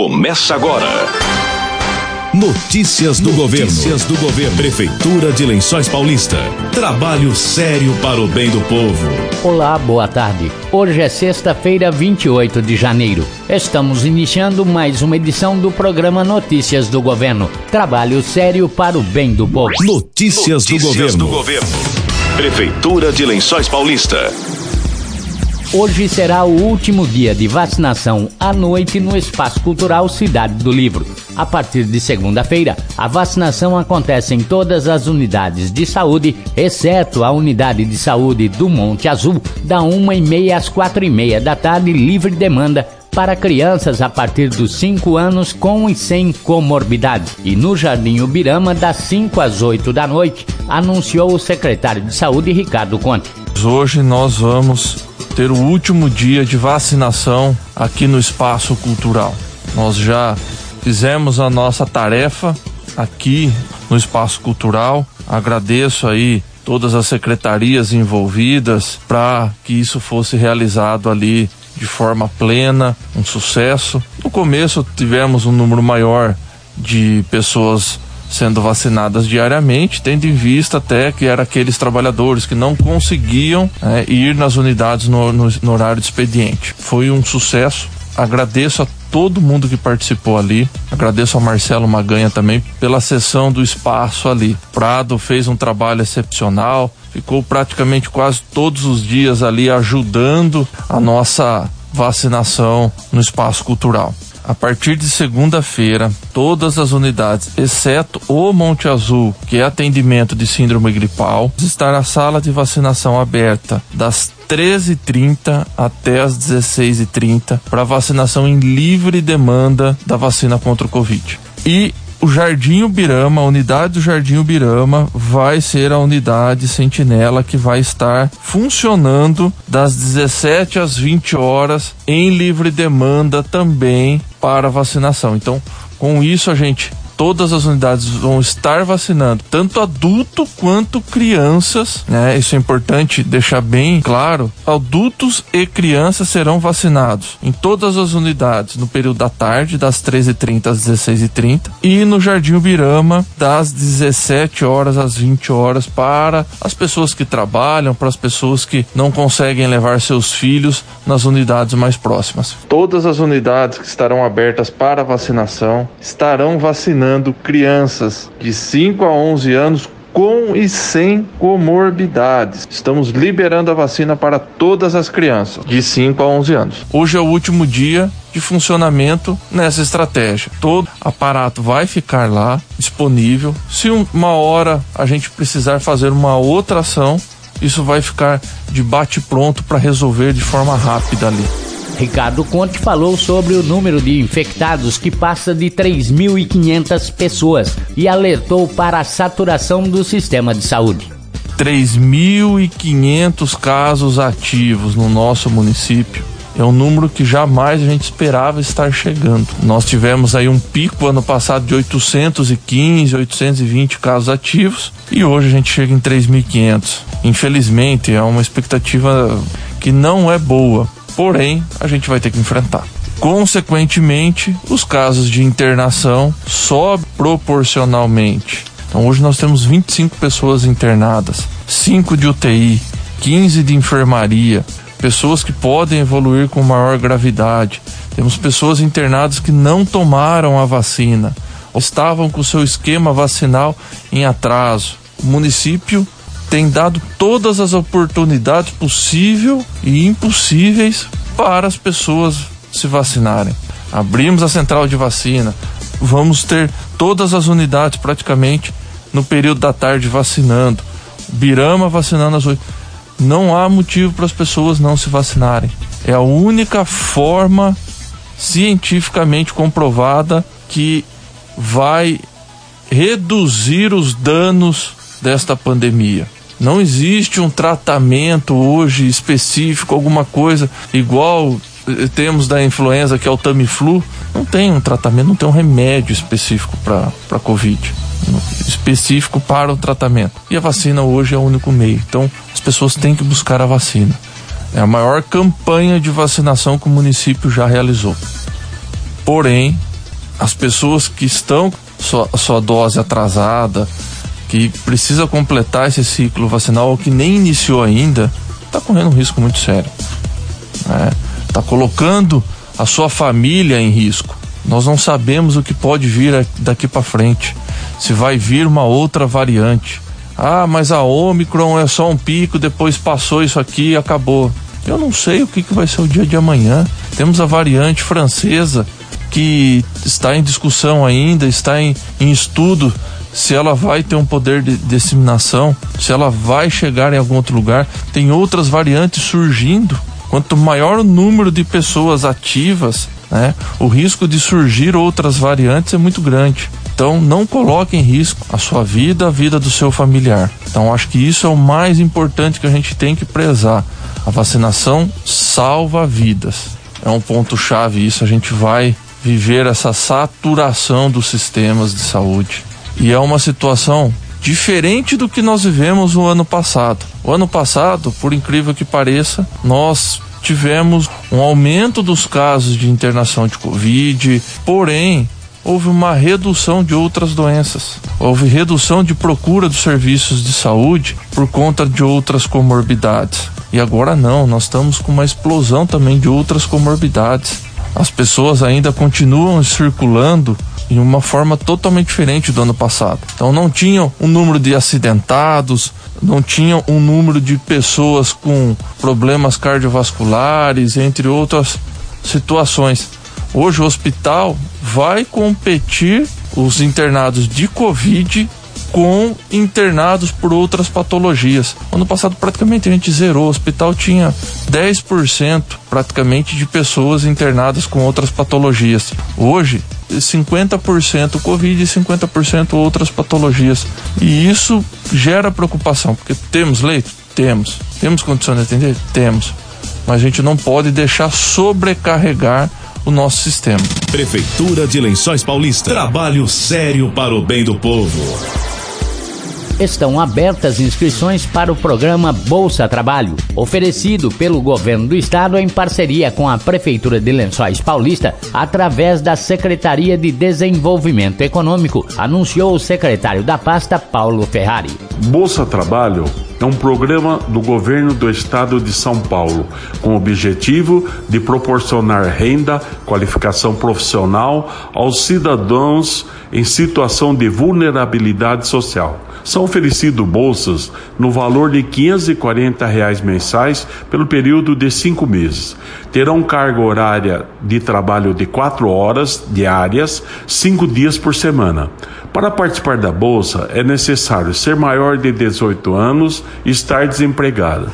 começa agora. Notícias do Notícias governo. Notícias do governo. Prefeitura de Lençóis Paulista. Trabalho sério para o bem do povo. Olá, boa tarde. Hoje é sexta-feira, 28 de janeiro. Estamos iniciando mais uma edição do programa Notícias do Governo. Trabalho sério para o bem do povo. Notícias, Notícias do governo. do governo. Prefeitura de Lençóis Paulista. Hoje será o último dia de vacinação à noite no Espaço Cultural Cidade do Livro. A partir de segunda-feira, a vacinação acontece em todas as unidades de saúde, exceto a unidade de saúde do Monte Azul, da uma e meia às quatro e meia da tarde, livre demanda para crianças a partir dos 5 anos com e sem comorbidade. E no Jardim Ubirama, das 5 às 8 da noite, anunciou o secretário de Saúde, Ricardo Conte. Hoje nós vamos ter o último dia de vacinação aqui no Espaço Cultural. Nós já fizemos a nossa tarefa aqui no Espaço Cultural. Agradeço aí todas as secretarias envolvidas para que isso fosse realizado ali de forma plena, um sucesso. No começo tivemos um número maior de pessoas sendo vacinadas diariamente, tendo em vista até que eram aqueles trabalhadores que não conseguiam é, ir nas unidades no, no, no horário de expediente. Foi um sucesso. Agradeço a todo mundo que participou ali. Agradeço ao Marcelo Maganha também pela sessão do espaço ali. Prado fez um trabalho excepcional, ficou praticamente quase todos os dias ali ajudando a nossa vacinação no espaço cultural. A partir de segunda-feira, todas as unidades, exceto o Monte Azul, que é atendimento de síndrome gripal, estará a sala de vacinação aberta das 13h30 até as 16h30 para vacinação em livre demanda da vacina contra o Covid. E o Jardim Ubirama, a unidade do Jardim Ubirama, vai ser a unidade sentinela que vai estar funcionando das 17 às 20 horas em livre demanda também para vacinação. Então, com isso a gente todas as unidades vão estar vacinando, tanto adulto quanto crianças, né? Isso é importante deixar bem claro. Adultos e crianças serão vacinados em todas as unidades no período da tarde, das 13h30 às 16h30, e no Jardim Ubirama, das 17 horas às 20 horas, para as pessoas que trabalham, para as pessoas que não conseguem levar seus filhos nas unidades mais próximas. Todas as unidades que estarão abertas para vacinação estarão vacinando vacinando crianças de 5 a 11 anos com e sem comorbidades. Estamos liberando a vacina para todas as crianças de 5 a 11 anos. Hoje é o último dia de funcionamento nessa estratégia. Todo aparato vai ficar lá disponível. Se uma hora a gente precisar fazer uma outra ação, isso vai ficar de bate pronto para resolver de forma rápida ali. Ricardo Conte falou sobre o número de infectados que passa de 3.500 pessoas e alertou para a saturação do sistema de saúde. 3.500 casos ativos no nosso município. É um número que jamais a gente esperava estar chegando. Nós tivemos aí um pico ano passado de 815, 820 casos ativos e hoje a gente chega em 3.500. Infelizmente, é uma expectativa que não é boa porém a gente vai ter que enfrentar. Consequentemente, os casos de internação sobem proporcionalmente. Então hoje nós temos 25 pessoas internadas, 5 de UTI, 15 de enfermaria, pessoas que podem evoluir com maior gravidade. Temos pessoas internadas que não tomaram a vacina, estavam com seu esquema vacinal em atraso. O município tem dado todas as oportunidades possíveis e impossíveis para as pessoas se vacinarem. Abrimos a central de vacina, vamos ter todas as unidades praticamente no período da tarde vacinando. Birama vacinando as oito. Não há motivo para as pessoas não se vacinarem. É a única forma cientificamente comprovada que vai reduzir os danos desta pandemia. Não existe um tratamento hoje específico, alguma coisa igual eh, temos da influenza que é o Tamiflu. Não tem um tratamento, não tem um remédio específico para a Covid específico para o tratamento. E a vacina hoje é o único meio. Então, as pessoas têm que buscar a vacina. É a maior campanha de vacinação que o município já realizou. Porém, as pessoas que estão sua, sua dose atrasada, que precisa completar esse ciclo vacinal ou que nem iniciou ainda, está correndo um risco muito sério. Está né? Tá colocando a sua família em risco. Nós não sabemos o que pode vir daqui para frente. Se vai vir uma outra variante. Ah, mas a Omicron é só um pico, depois passou isso aqui e acabou. Eu não sei o que, que vai ser o dia de amanhã. Temos a variante francesa que está em discussão ainda, está em, em estudo se ela vai ter um poder de disseminação, se ela vai chegar em algum outro lugar. Tem outras variantes surgindo. Quanto maior o número de pessoas ativas, né, o risco de surgir outras variantes é muito grande. Então, não coloque em risco a sua vida, a vida do seu familiar. Então, acho que isso é o mais importante que a gente tem que prezar. A vacinação salva vidas. É um ponto chave isso. A gente vai viver essa saturação dos sistemas de saúde. E é uma situação diferente do que nós vivemos no ano passado. O ano passado, por incrível que pareça, nós tivemos um aumento dos casos de internação de Covid, porém, houve uma redução de outras doenças. Houve redução de procura dos serviços de saúde por conta de outras comorbidades. E agora não, nós estamos com uma explosão também de outras comorbidades. As pessoas ainda continuam circulando em uma forma totalmente diferente do ano passado. Então não tinham um número de acidentados, não tinham um número de pessoas com problemas cardiovasculares, entre outras situações. Hoje o hospital vai competir os internados de Covid com internados por outras patologias. Ano passado praticamente a gente zerou, o hospital tinha 10% praticamente de pessoas internadas com outras patologias. Hoje 50% Covid e 50% outras patologias. E isso gera preocupação, porque temos leito? Temos. Temos condições de atender? Temos. Mas a gente não pode deixar sobrecarregar o nosso sistema. Prefeitura de Lençóis Paulista. Trabalho sério para o bem do povo estão abertas inscrições para o programa Bolsa Trabalho, oferecido pelo governo do estado em parceria com a Prefeitura de Lençóis Paulista, através da Secretaria de Desenvolvimento Econômico, anunciou o secretário da pasta, Paulo Ferrari. Bolsa Trabalho é um programa do governo do estado de São Paulo, com o objetivo de proporcionar renda, qualificação profissional aos cidadãos em situação de vulnerabilidade social. São oferecidos bolsas no valor de 540 reais mensais pelo período de cinco meses. Terão carga horária de trabalho de quatro horas diárias, cinco dias por semana. Para participar da bolsa, é necessário ser maior de 18 anos e estar desempregado.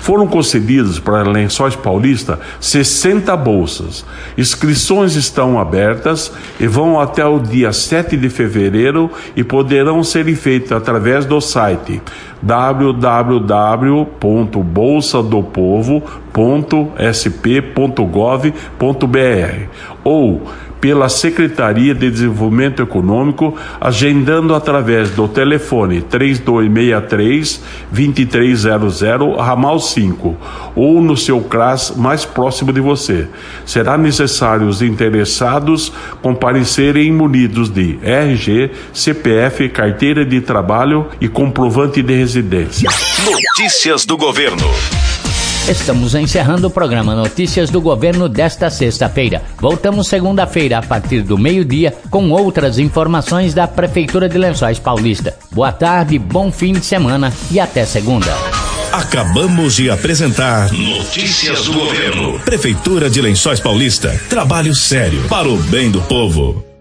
Foram concedidas para Lençóis Paulista 60 bolsas. Inscrições estão abertas e vão até o dia 7 de fevereiro e poderão ser feitas através do site www.bolsadopovo.sp.gov.br ou pela Secretaria de Desenvolvimento Econômico, agendando através do telefone 3263 2300 ramal 5 ou no seu CRAS mais próximo de você. Será necessário os interessados comparecerem munidos de RG, CPF, carteira de trabalho e comprovante de residência. Notícias do governo. Estamos encerrando o programa Notícias do Governo desta sexta-feira. Voltamos segunda-feira a partir do meio-dia com outras informações da Prefeitura de Lençóis Paulista. Boa tarde, bom fim de semana e até segunda. Acabamos de apresentar Notícias do Governo. Prefeitura de Lençóis Paulista. Trabalho sério para o bem do povo.